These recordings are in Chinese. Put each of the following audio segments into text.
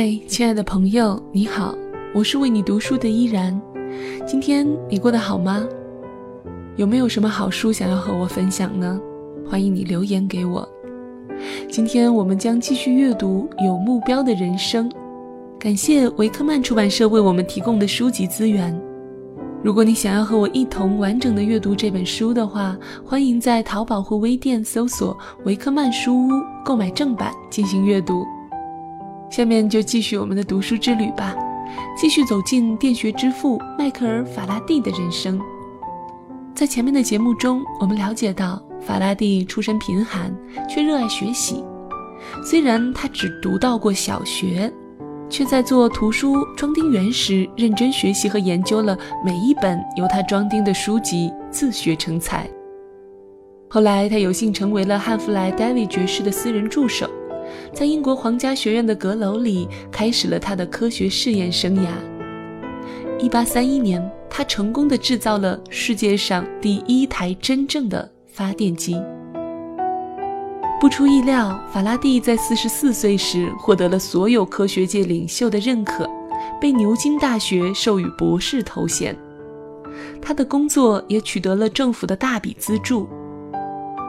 嗨，亲爱的朋友，你好，我是为你读书的依然。今天你过得好吗？有没有什么好书想要和我分享呢？欢迎你留言给我。今天我们将继续阅读《有目标的人生》，感谢维克曼出版社为我们提供的书籍资源。如果你想要和我一同完整的阅读这本书的话，欢迎在淘宝或微店搜索“维克曼书屋”购买正版进行阅读。下面就继续我们的读书之旅吧，继续走进电学之父迈克尔·法拉第的人生。在前面的节目中，我们了解到法拉第出身贫寒，却热爱学习。虽然他只读到过小学，却在做图书装订员时认真学习和研究了每一本由他装订的书籍，自学成才。后来，他有幸成为了汉弗莱·戴维爵士的私人助手。在英国皇家学院的阁楼里，开始了他的科学试验生涯。1831年，他成功的制造了世界上第一台真正的发电机。不出意料，法拉第在44岁时获得了所有科学界领袖的认可，被牛津大学授予博士头衔。他的工作也取得了政府的大笔资助。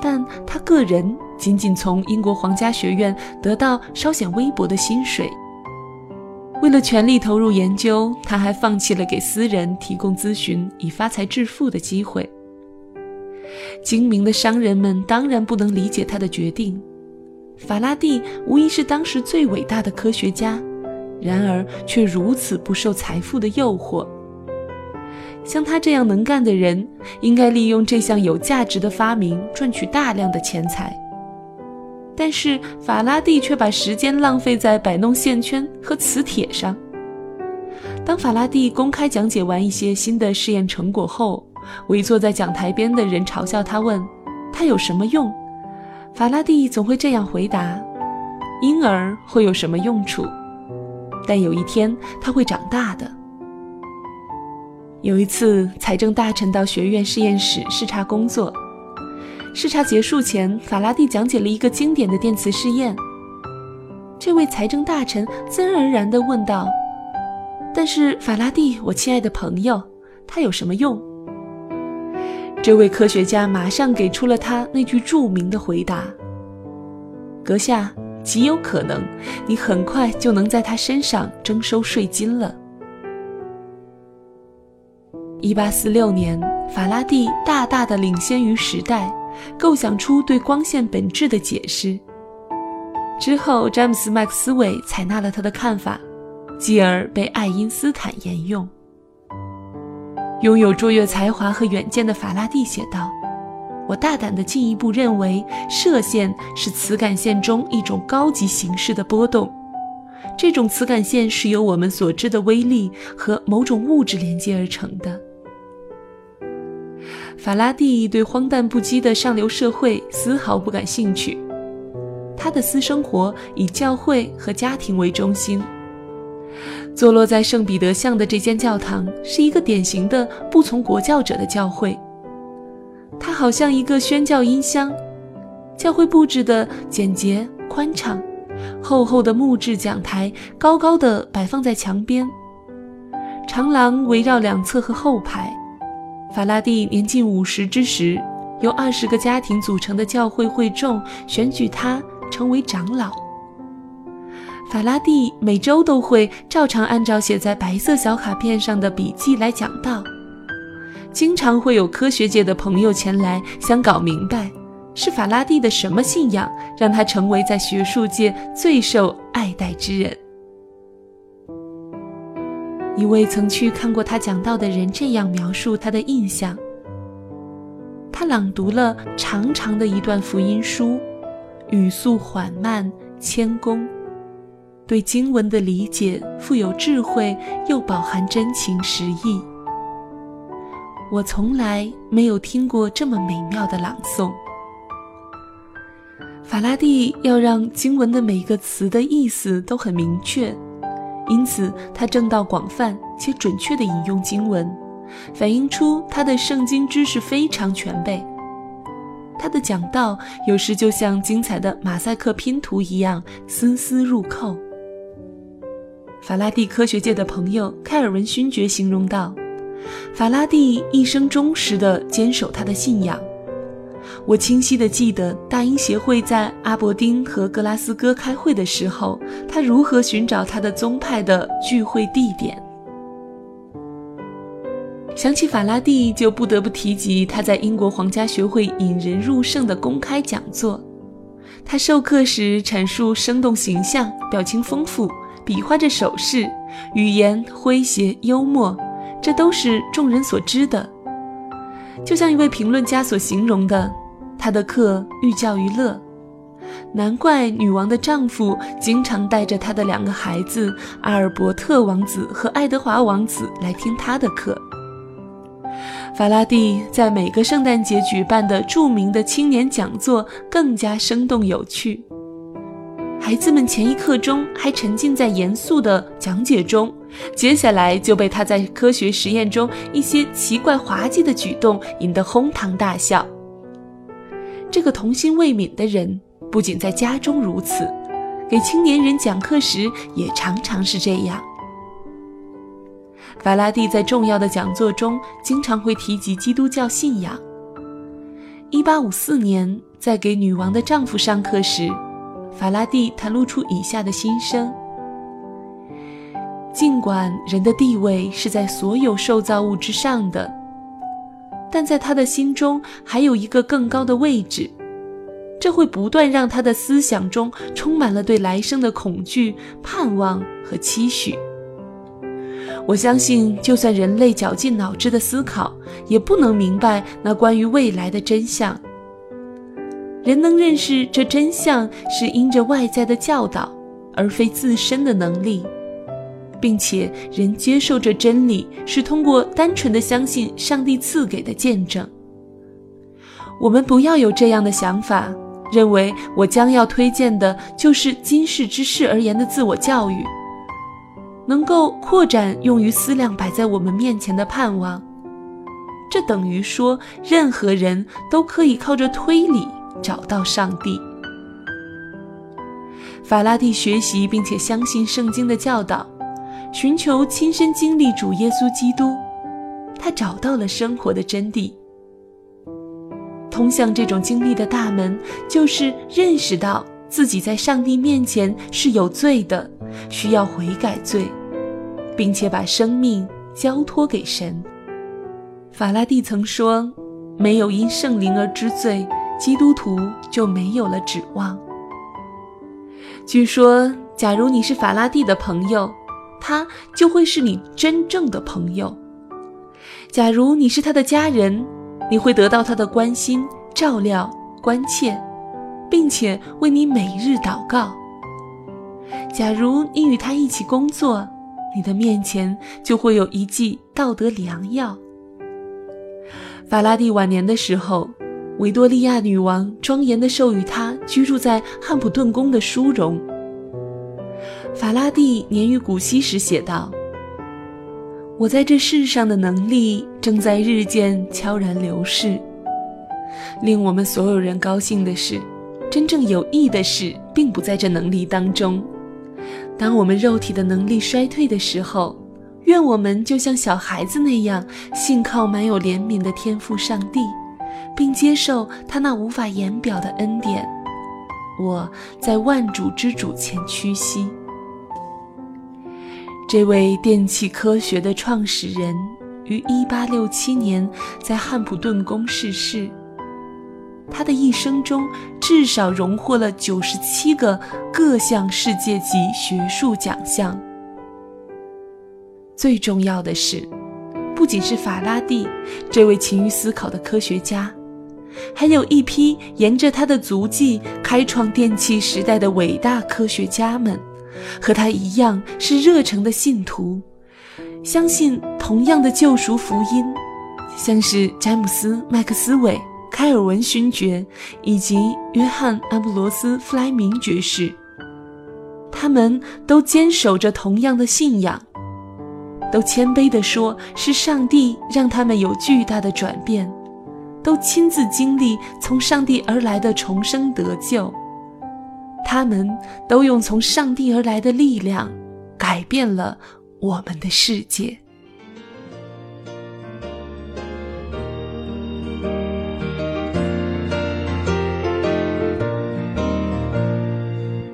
但他个人仅仅从英国皇家学院得到稍显微薄的薪水。为了全力投入研究，他还放弃了给私人提供咨询以发财致富的机会。精明的商人们当然不能理解他的决定。法拉第无疑是当时最伟大的科学家，然而却如此不受财富的诱惑。像他这样能干的人，应该利用这项有价值的发明赚取大量的钱财。但是法拉第却把时间浪费在摆弄线圈和磁铁上。当法拉第公开讲解完一些新的试验成果后，围坐在讲台边的人嘲笑他，问他有什么用？法拉第总会这样回答：“婴儿会有什么用处？但有一天他会长大的。”有一次，财政大臣到学院实验室视察工作。视察结束前，法拉第讲解了一个经典的电磁试验。这位财政大臣自然而然地问道：“但是，法拉第，我亲爱的朋友，它有什么用？”这位科学家马上给出了他那句著名的回答：“阁下，极有可能，你很快就能在他身上征收税金了。”一八四六年，法拉第大大的领先于时代，构想出对光线本质的解释。之后，詹姆斯·麦克斯韦采纳了他的看法，继而被爱因斯坦沿用。拥有卓越才华和远见的法拉第写道：“我大胆地进一步认为，射线是磁感线中一种高级形式的波动。这种磁感线是由我们所知的微粒和某种物质连接而成的。”法拉第对荒诞不羁的上流社会丝毫不感兴趣，他的私生活以教会和家庭为中心。坐落在圣彼得巷的这间教堂是一个典型的不从国教者的教会，它好像一个宣教音箱。教会布置的简洁宽敞，厚厚的木质讲台高高的摆放在墙边，长廊围绕两侧和后排。法拉第年近五十之时，由二十个家庭组成的教会会众选举他成为长老。法拉第每周都会照常按照写在白色小卡片上的笔记来讲道，经常会有科学界的朋友前来，想搞明白是法拉第的什么信仰让他成为在学术界最受爱戴之人。一位曾去看过他讲道的人这样描述他的印象：他朗读了长长的一段福音书，语速缓慢谦恭，对经文的理解富有智慧，又饱含真情实意。我从来没有听过这么美妙的朗诵。法拉第要让经文的每个词的意思都很明确。因此，他正道广泛且准确地引用经文，反映出他的圣经知识非常全备。他的讲道有时就像精彩的马赛克拼图一样丝丝入扣。法拉第科学界的朋友开尔文勋爵形容道：“法拉第一生忠实地坚守他的信仰。我清晰地记得大英协会在阿伯丁和格拉斯哥开会的时候，他如何寻找他的宗派的聚会地点。想起法拉第，就不得不提及他在英国皇家学会引人入胜的公开讲座。他授课时阐述生动形象，表情丰富。”比划着手势，语言诙谐幽默，这都是众人所知的。就像一位评论家所形容的，他的课寓教于乐。难怪女王的丈夫经常带着他的两个孩子阿尔伯特王子和爱德华王子来听他的课。法拉第在每个圣诞节举办的著名的青年讲座更加生动有趣。孩子们前一刻钟还沉浸在严肃的讲解中，接下来就被他在科学实验中一些奇怪滑稽的举动引得哄堂大笑。这个童心未泯的人不仅在家中如此，给青年人讲课时也常常是这样。法拉第在重要的讲座中经常会提及基督教信仰。1854年，在给女王的丈夫上课时。法拉第袒露出以下的心声：尽管人的地位是在所有受造物之上的，但在他的心中还有一个更高的位置，这会不断让他的思想中充满了对来生的恐惧、盼望和期许。我相信，就算人类绞尽脑汁的思考，也不能明白那关于未来的真相。人能认识这真相，是因着外在的教导，而非自身的能力，并且人接受这真理，是通过单纯的相信上帝赐给的见证。我们不要有这样的想法，认为我将要推荐的就是今世之事而言的自我教育，能够扩展用于思量摆在我们面前的盼望。这等于说，任何人都可以靠着推理。找到上帝。法拉第学习并且相信圣经的教导，寻求亲身经历主耶稣基督。他找到了生活的真谛。通向这种经历的大门，就是认识到自己在上帝面前是有罪的，需要悔改罪，并且把生命交托给神。法拉第曾说：“没有因圣灵而知罪。”基督徒就没有了指望。据说，假如你是法拉第的朋友，他就会是你真正的朋友；假如你是他的家人，你会得到他的关心、照料、关切，并且为你每日祷告；假如你与他一起工作，你的面前就会有一剂道德良药。法拉第晚年的时候。维多利亚女王庄严地授予他居住在汉普顿宫的殊荣。法拉第年逾古稀时写道：“我在这世上的能力正在日渐悄然流逝。令我们所有人高兴的是，真正有益的事并不在这能力当中。当我们肉体的能力衰退的时候，愿我们就像小孩子那样，信靠满有怜悯的天赋上帝。”并接受他那无法言表的恩典，我在万主之主前屈膝。这位电气科学的创始人于1867年在汉普顿宫逝世。他的一生中至少荣获了97个各项世界级学术奖项。最重要的是，不仅是法拉第这位勤于思考的科学家。还有一批沿着他的足迹开创电气时代的伟大科学家们，和他一样是热诚的信徒，相信同样的救赎福音，像是詹姆斯·麦克斯韦、开尔文勋爵以及约翰·阿布罗斯·弗莱明爵士，他们都坚守着同样的信仰，都谦卑地说是上帝让他们有巨大的转变。都亲自经历从上帝而来的重生得救，他们都用从上帝而来的力量改 改变了我们的世界。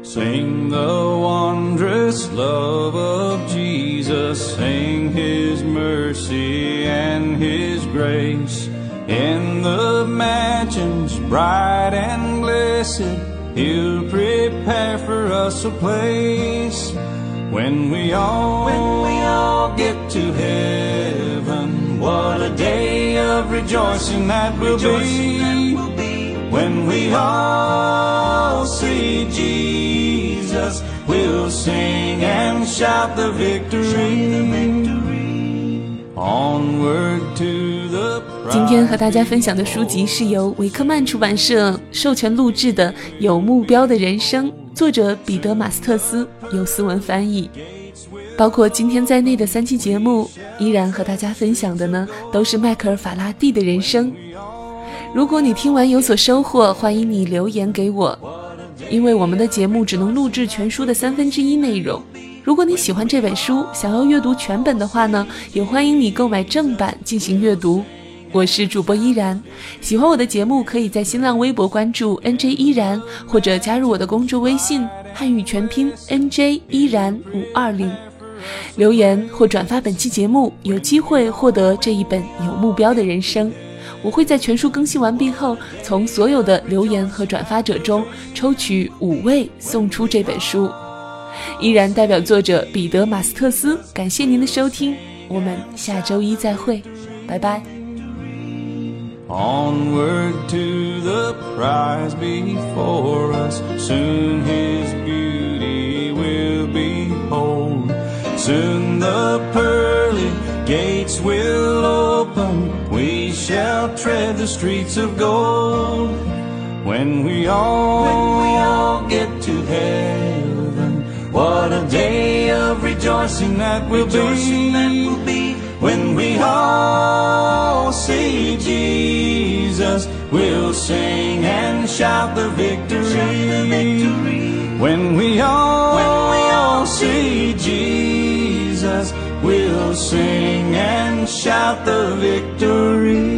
Sing the wondrous love of Jesus, sing his mercy and his grace. In the mansions bright and blessed, he'll prepare for us a place. When we all, when we all get to heaven, what a day of rejoicing that will be. When we all see Jesus, we'll sing and shout the victory. To the 今天和大家分享的书籍是由维克曼出版社授权录制的《有目标的人生》，作者彼得·马斯特斯，由思文翻译。包括今天在内的三期节目，依然和大家分享的呢，都是迈克尔·法拉第的人生。如果你听完有所收获，欢迎你留言给我，因为我们的节目只能录制全书的三分之一内容。如果你喜欢这本书，想要阅读全本的话呢，也欢迎你购买正版进行阅读。我是主播依然，喜欢我的节目，可以在新浪微博关注 NJ 依然，或者加入我的公众微信汉语全拼 NJ 依然五二零，留言或转发本期节目，有机会获得这一本有目标的人生。我会在全书更新完毕后，从所有的留言和转发者中抽取五位送出这本书。依然代表作者彼得·马斯特斯，感谢您的收听，我们下周一再会，拜拜。Onward to the prize before us. Soon his beauty will behold. Soon the pearly gates will open. Shall tread the streets of gold. When we all, when we all get to heaven, what a day of rejoicing that will be. When we all see Jesus, we'll sing and shout the victory. When we all, when we all see Jesus, we'll sing and shout the victory.